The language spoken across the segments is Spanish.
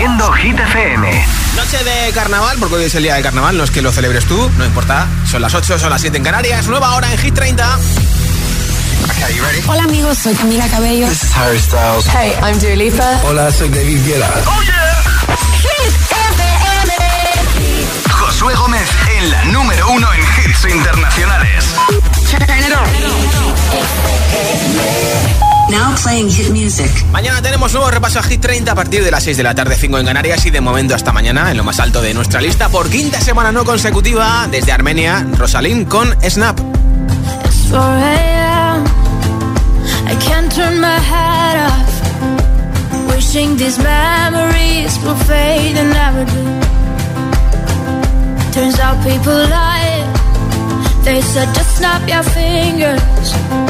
siendo Hit FM. Noche de carnaval, porque hoy es el día de carnaval, no es que lo celebres tú, no importa. Son las 8, son las 7 en Canarias, nueva hora en Hit 30. Hola amigos, soy Camila Cabello. This is Harry Styles. Hey, I'm Dua Lipa. Hola, soy David Guetta. Oh yeah. Hit FM. Josué Gómez en la número uno en hits internacionales. Now playing hit music. Mañana tenemos nuevo repaso a Hit 30 a partir de las 6 de la tarde, 5 en Canarias y de momento hasta mañana en lo más alto de nuestra lista por quinta semana no consecutiva desde Armenia, Rosalind con Snap. I can't turn my head off. Wishing these memories will fade and never do. Turns out people lie. They said just snap your fingers.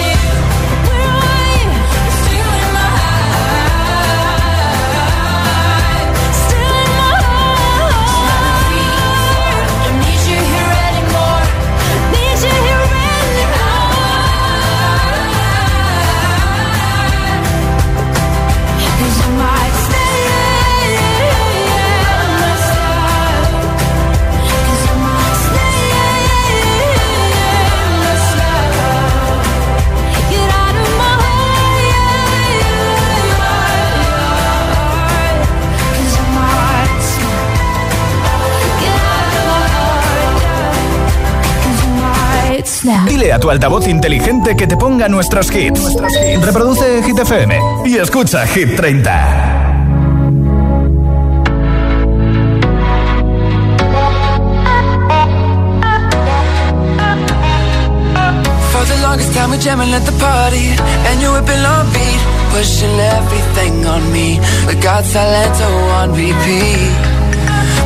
Snap. Dile a tu altavoz inteligente que te ponga nuestros hits. Reproduce Hit FM y escucha Hit 30. For the longest time, we're jamming at the party, and you whipping on beat, pushing everything on me. We got Talento on repeat.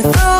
life.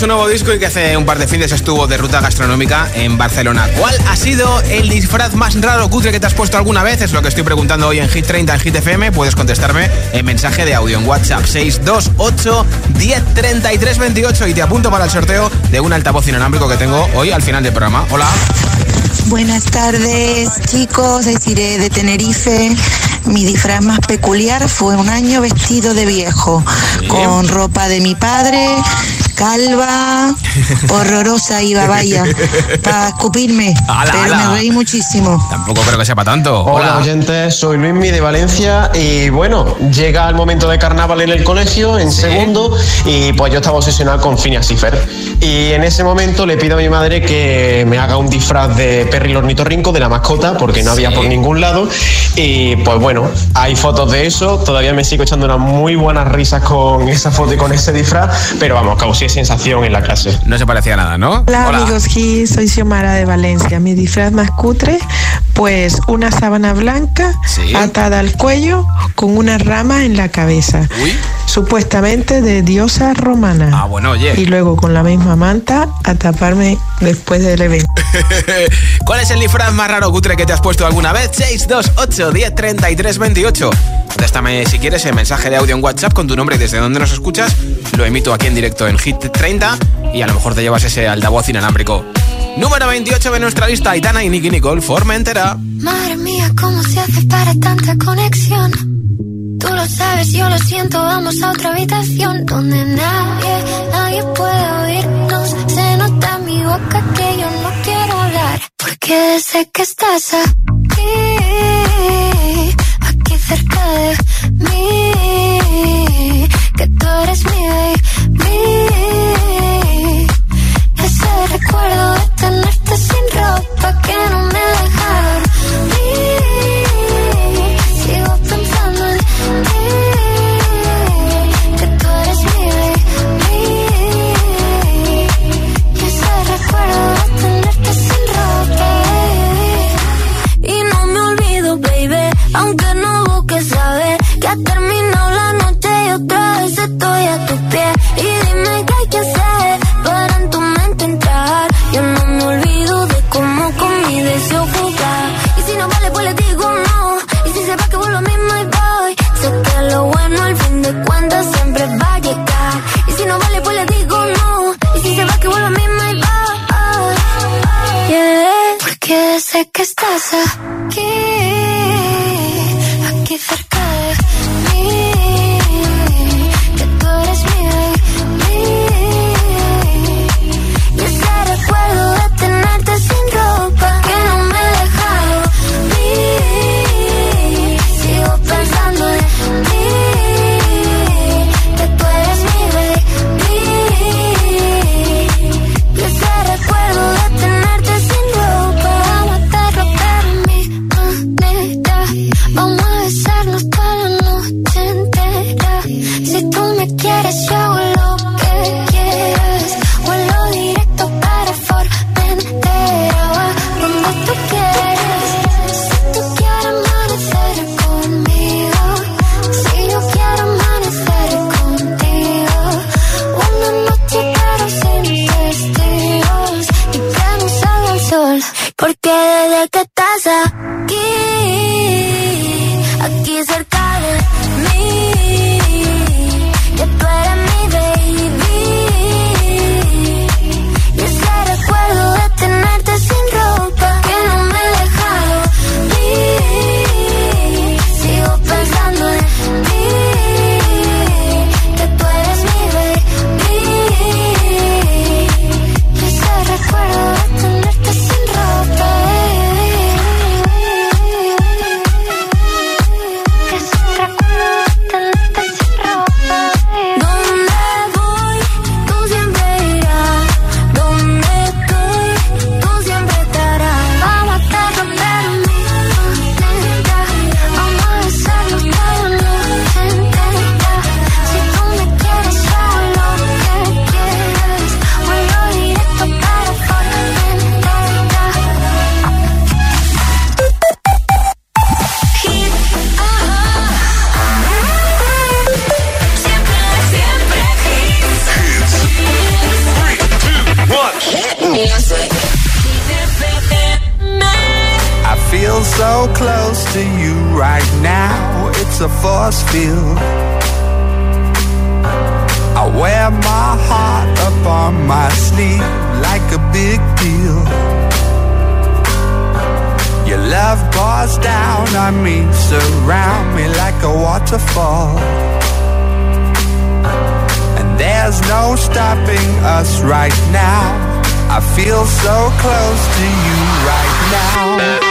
su nuevo disco y que hace un par de fines estuvo de ruta gastronómica en Barcelona. ¿Cuál ha sido el disfraz más raro cutre que te has puesto alguna vez? Es lo que estoy preguntando hoy en Hit 30 en Hit FM. Puedes contestarme en mensaje de audio en WhatsApp 628 1033 28 y te apunto para el sorteo de un altavoz inalámbrico que tengo hoy al final del programa. Hola. Buenas tardes, chicos. Soy eh, de Tenerife. Mi disfraz más peculiar fue un año vestido de viejo, con ropa de mi padre, calva, horrorosa iba, vaya, para escupirme. pero me reí muchísimo. Tampoco creo que sea para tanto. Hola, oyentes, soy Luismi de Valencia y bueno, llega el momento de carnaval en el colegio, en segundo, y pues yo estaba obsesionado con Phineas y Y en ese momento le pido a mi madre que me haga un disfraz de Perry el ornitorrinco, de la mascota, porque no había por ningún lado. Y pues bueno, hay fotos de eso, todavía me sigo echando unas muy buenas risas con esa foto y con ese disfraz, pero vamos, causé sensación en la clase. No se parecía nada, ¿no? Hola, amigos soy Xiomara de Valencia. Mi disfraz más cutre, pues una sábana blanca atada al cuello con una rama en la cabeza. Supuestamente de diosa romana. Ah, bueno, oye. Y luego con la misma manta a taparme después del evento. ¿Cuál es el disfraz más raro cutre que te has puesto alguna vez? 628 10 33 28. Contéstame si quieres el mensaje de audio en WhatsApp con tu nombre y desde dónde nos escuchas. Lo emito aquí en directo en Hit 30 y a lo mejor te llevas ese altavoz inalámbrico. Número 28 de nuestra lista, Aitana y Nicky Nicole, forma entera. Madre mía, ¿cómo se hace para tanta conexión? Tú lo sabes, yo lo siento, vamos a otra habitación donde nadie, nadie puede oírnos. Se nota en mi boca que yo no quiero hablar, porque sé que estás aquí, que estás aquí, aquí cerca a force field. I wear my heart up on my sleeve like a big deal. Your love pours down on me, surround me like a waterfall. And there's no stopping us right now. I feel so close to you right now.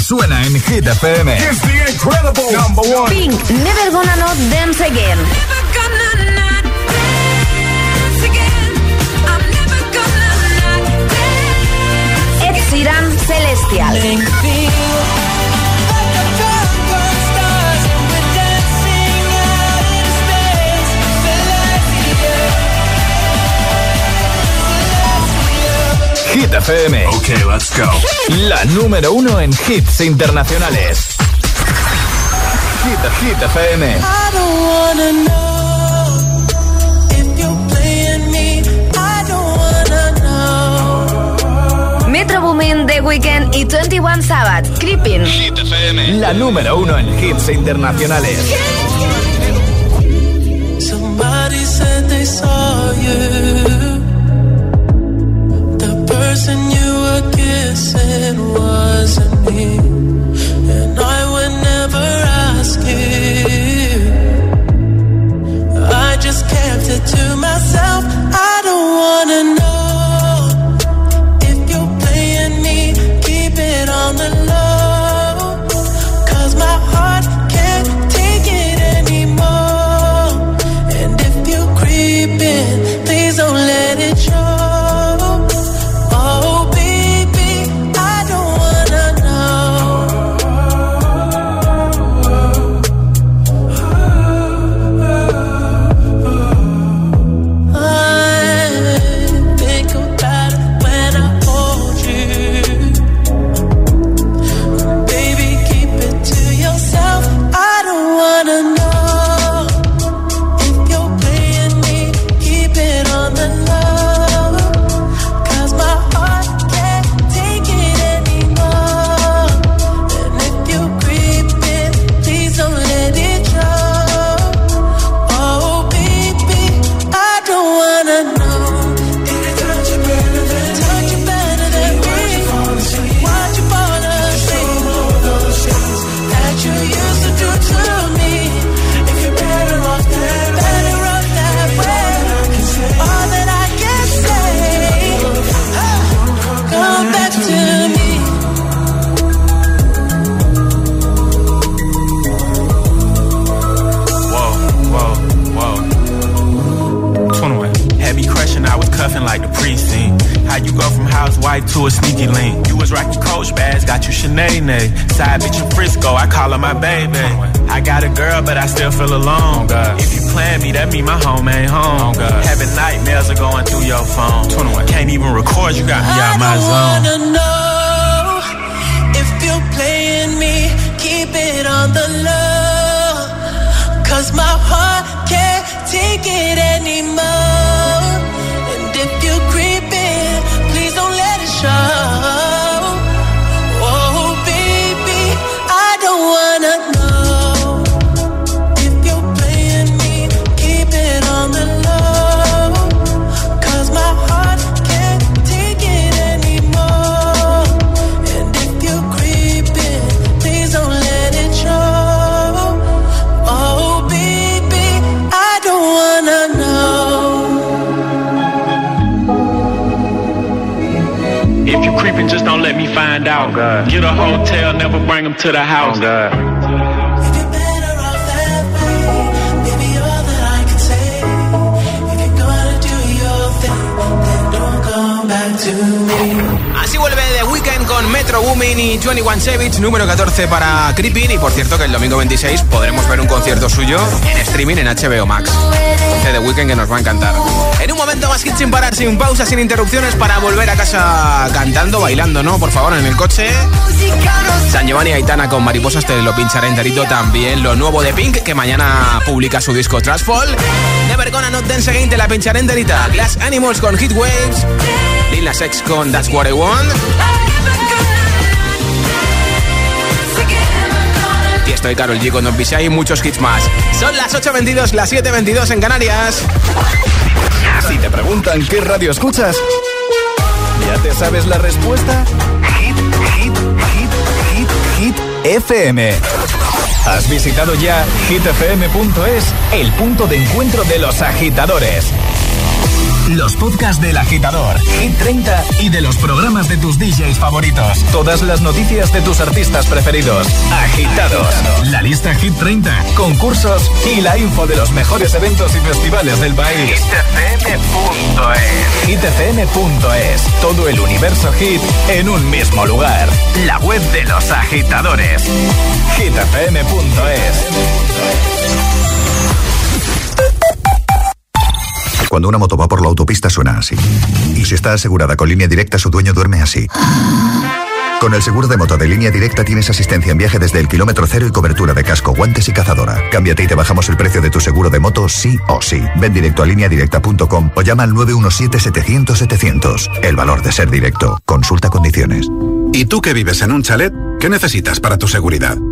Suena en Hit FM. It's the incredible number one. Pink, Never Gonna Not Dance Again. Never gonna not dance again. I'm never gonna not dance. Ed Sheeran, Celestial. Hit FM. Ok, let's go. La número uno en hits internacionales. Hit, Hit FM. I don't wanna know if you're playing me. I don't wanna know. Metro Boomin, The Weeknd y 21 Sabbath, Creeping. Hit FM. La número uno en hits internacionales. Baby. I got a girl, but I still feel alone. Oh if you plan me, that mean my home ain't home. Oh Having nightmares are going through your phone. 21. Can't even record, you got me out my zone. I wanna know if you're playing me, keep it on the low. Cause my heart can't take it anymore. Out. Oh Get a hotel, never bring them to the house. Oh God. Así vuelve The Weekend con Metro Woman y 21 Savage, número 14 para Creeping. Y por cierto, que el domingo 26 podremos ver un concierto suyo en streaming en HBO Max. The Weekend que nos va a encantar. Momento más hit sin parar, sin pausa, sin interrupciones para volver a casa cantando, bailando, ¿no? Por favor, en el coche. San Giovanni Aitana con Mariposas te lo pincharé enterito. También lo nuevo de Pink, que mañana publica su disco Trashfall. Never Gonna Not Dance Again te la pincharé enterita. Glass Animals con Hit Waves. Lil Nas X con That's What I Want. Y estoy Carol G con Don Pisa y muchos hits más. Son las 8.22, las 7.22 en Canarias. Si te preguntan qué radio escuchas, ¿ya te sabes la respuesta? Hit, hit, hit, hit, hit, FM. ¿Has visitado ya hitfm.es, el punto de encuentro de los agitadores? Los podcasts del agitador, Hit 30 y de los programas de tus DJs favoritos. Todas las noticias de tus artistas preferidos. Agitados. La lista Hit 30, concursos y la info de los mejores eventos y festivales del país. hitfm.es. hitfm.es. Todo el universo hit en un mismo lugar. La web de los agitadores. hitfm.es. Cuando una moto va por la autopista suena así. Y si está asegurada con línea directa, su dueño duerme así. Con el seguro de moto de línea directa tienes asistencia en viaje desde el kilómetro cero y cobertura de casco, guantes y cazadora. Cámbiate y te bajamos el precio de tu seguro de moto sí o sí. Ven directo a lineadirecta.com o llama al 917-700-700. El valor de ser directo. Consulta condiciones. ¿Y tú que vives en un chalet? ¿Qué necesitas para tu seguridad?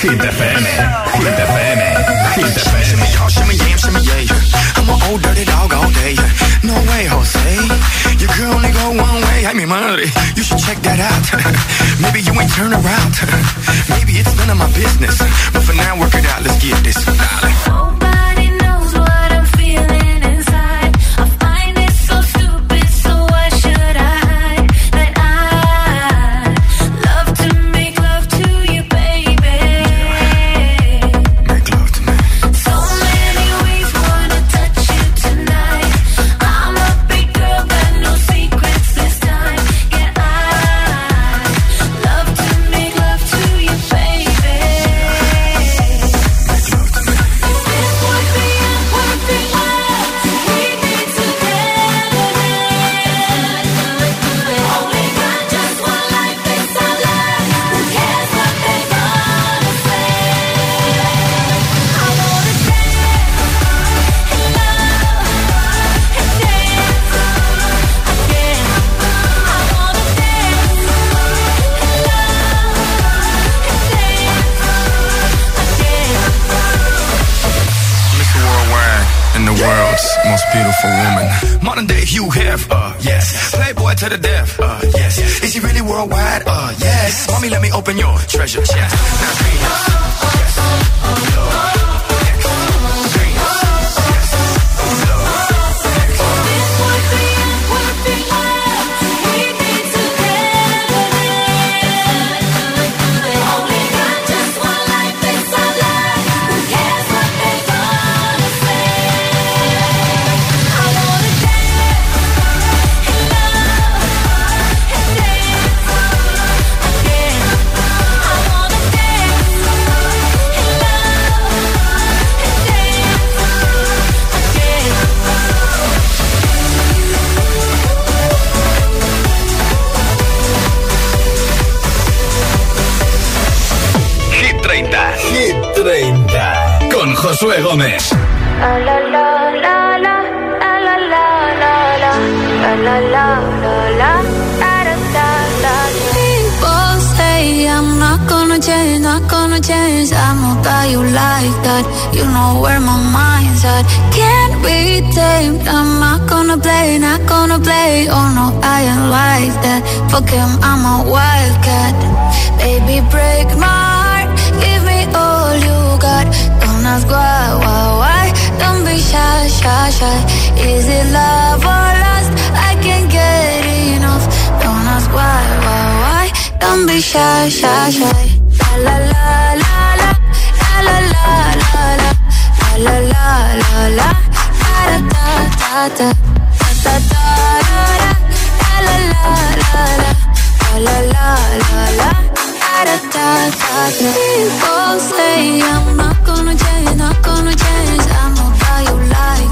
Hit FM, Hit FM, Hit FM. Shimmy y'all, shimmy yam, shimmy yeah. I'm an old dirty dog all day. No way, Jose. You girl only go one way. I mean, money. You should check that out. Maybe you ain't turn around. Maybe it's none of my business. But for now, Josué Gómez. People say I'm not gonna change, not gonna change. I'm not that you like that. You know where my mind's at. Can't be tamed. I'm not gonna play, not gonna play. Oh no, I ain't like that. Fuck him, I'm a wildcat. Baby, break my shy, shy. Is it love or lust? I can't get enough. Don't ask why, why, why. Don't be shy, shy, shy. La la la la la la la la la la la la la da da da da da da da la la la la la la la la da da da da People say I'm not gonna change, not gonna change I'm not how you like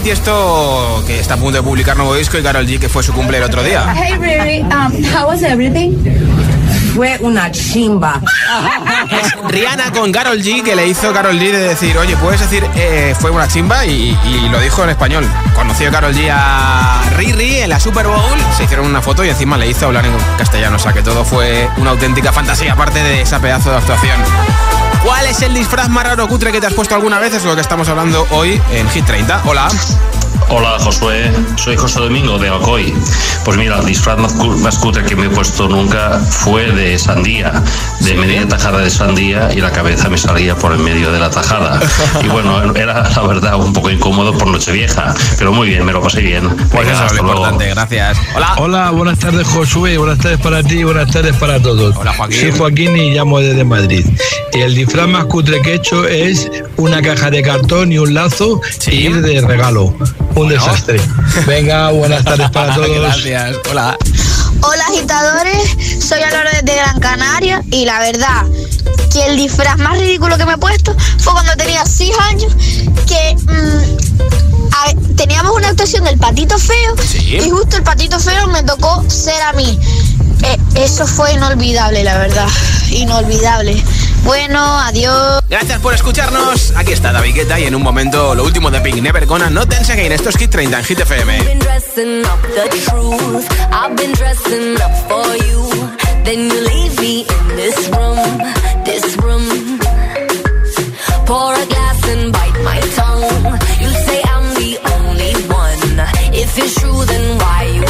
Shy, Tiesto que está a punto de publicar nuevo disco y Carol G que fue su cumple el otro día. Hey Riri, um, how was everything? Fue una chimba. Rihanna con Carol G que le hizo Carol G de decir, oye, puedes decir eh, fue una chimba y, y lo dijo en español. Conoció Carol G a Riri en la Super Bowl, se hicieron una foto y encima le hizo hablar en castellano, o sea que todo fue una auténtica fantasía aparte de esa pedazo de actuación. ¿Cuál es el disfraz más raro cutre que te has puesto alguna vez? Es lo que estamos hablando hoy en Hit 30. Hola. Hola Josué, soy José Domingo de Alcoy. Pues mira, el disfraz más cutre que me he puesto nunca fue de sandía, de media tajada de sandía y la cabeza me salía por en medio de la tajada. Y bueno, era la verdad un poco incómodo por Nochevieja, pero muy bien, me lo pasé bien. Pues Venga, eso es lo luego. importante, gracias. Hola. Hola, buenas tardes Josué, buenas tardes para ti, buenas tardes para todos. Hola Joaquín. Soy Joaquín y llamo desde Madrid. El disfraz más cutre que he hecho es una caja de cartón y un lazo y ir de regalo. Un desastre. Venga, buenas tardes para todos. Gracias. Hola. Hola agitadores, soy Alora desde Gran Canaria y la verdad que el disfraz más ridículo que me he puesto fue cuando tenía 6 años que mm, a- teníamos una actuación del patito feo y justo el patito feo me tocó ser a mí. Eh, eso fue inolvidable, la verdad, inolvidable. Bueno, adiós. Gracias por escucharnos. Aquí está David Guetta y en un momento lo último de Pink Never Gonna No Dance Again. Esto es Hit 30 en Hit FM. I've been dressing up the truth. I've been dressing up for you. Then you leave me in this room, this room. Pour a glass and bite my tongue. You say I'm the only one. If it's true, then why you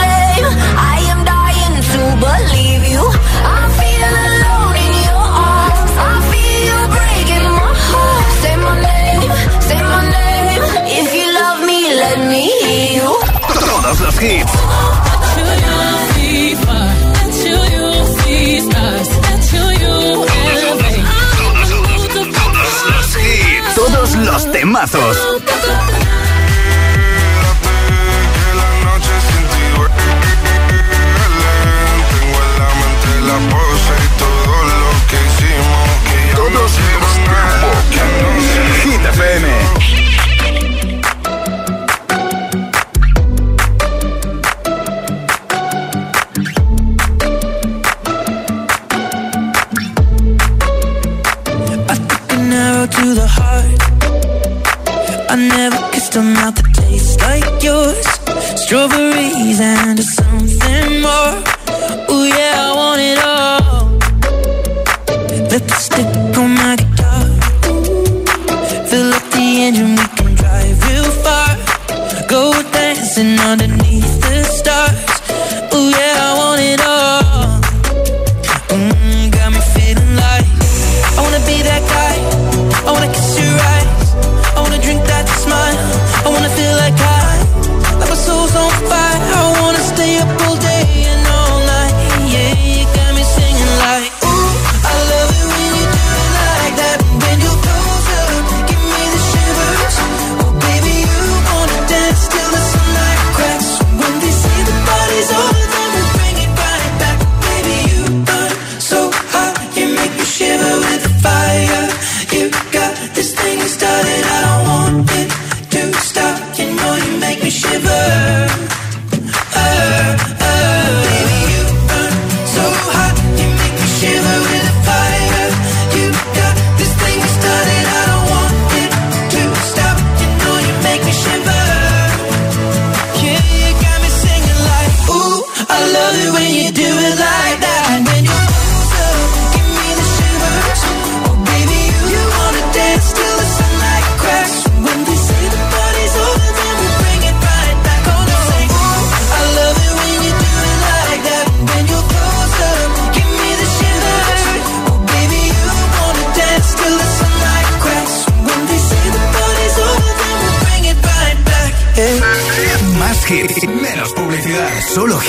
los hits. Todos los. Todos los temazos.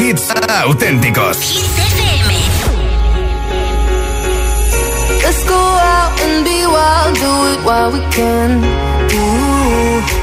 Hits auténticos. Let's go out and be wild, do it while we can. Do,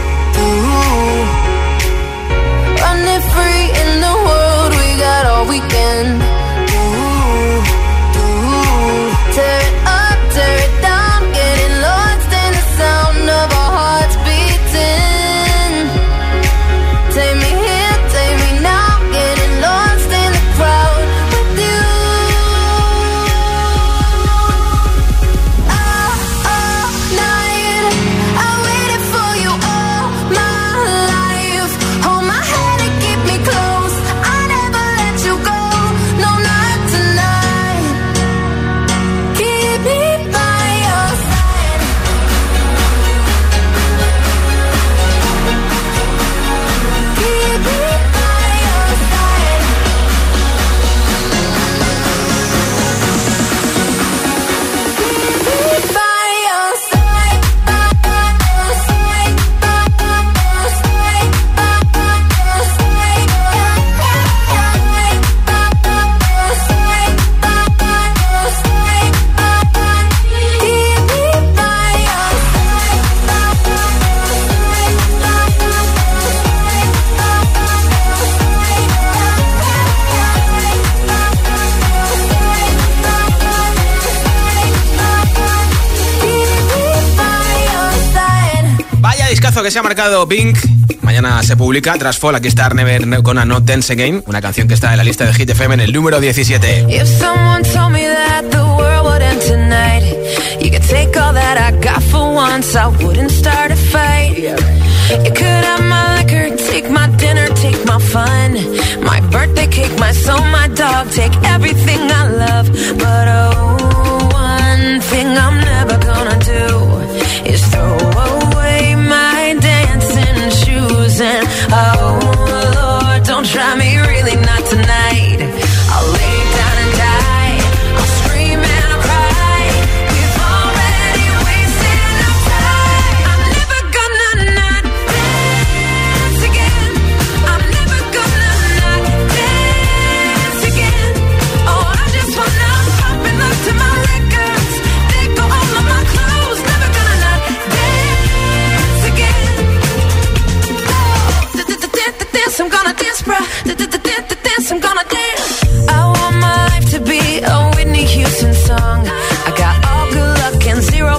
que se ha marcado Pink. Mañana se publica tras. Aquí está Never Not Dance una canción que está en la lista de Hit FM en el número 17. If someone told me that the world would end tonight, you could take all that I got for once, I wouldn't start a fight. You could have my liquor, take my dinner, take my fun, my birthday cake, my my dog, take everything I love. But oh, Lord, don't try me,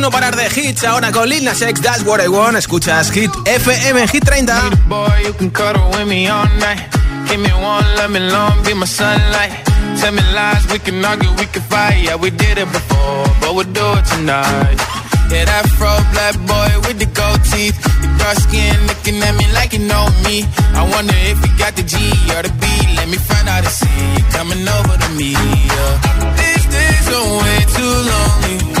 No parar de hits ahora con Lil Nas X, That's What I Want. Escuchas Hit FM, Hit 30. Give me one, let me long, be my sunlight. Tell me lies, we can argue, we can fight. Yeah, we did it before, but we'll do it tonight. Yeah, that fro black boy with the gold teeth. Your dark skin looking at me like you know me. I wonder if you got the G or the B. Let me find out and see you coming over to me. Yeah. These days are way too lonely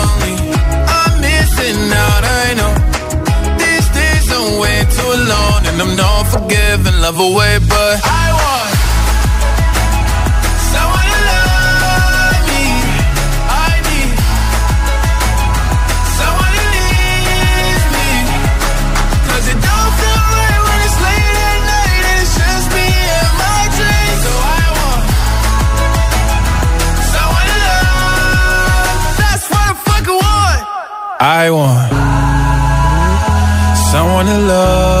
Alone, and I'm not forgiving, love away, but I want someone to love me. I need someone me. Cause it don't feel right when it's late at night, and it's just me and my. So I want someone to love. That's what I fucking want. I want someone to love.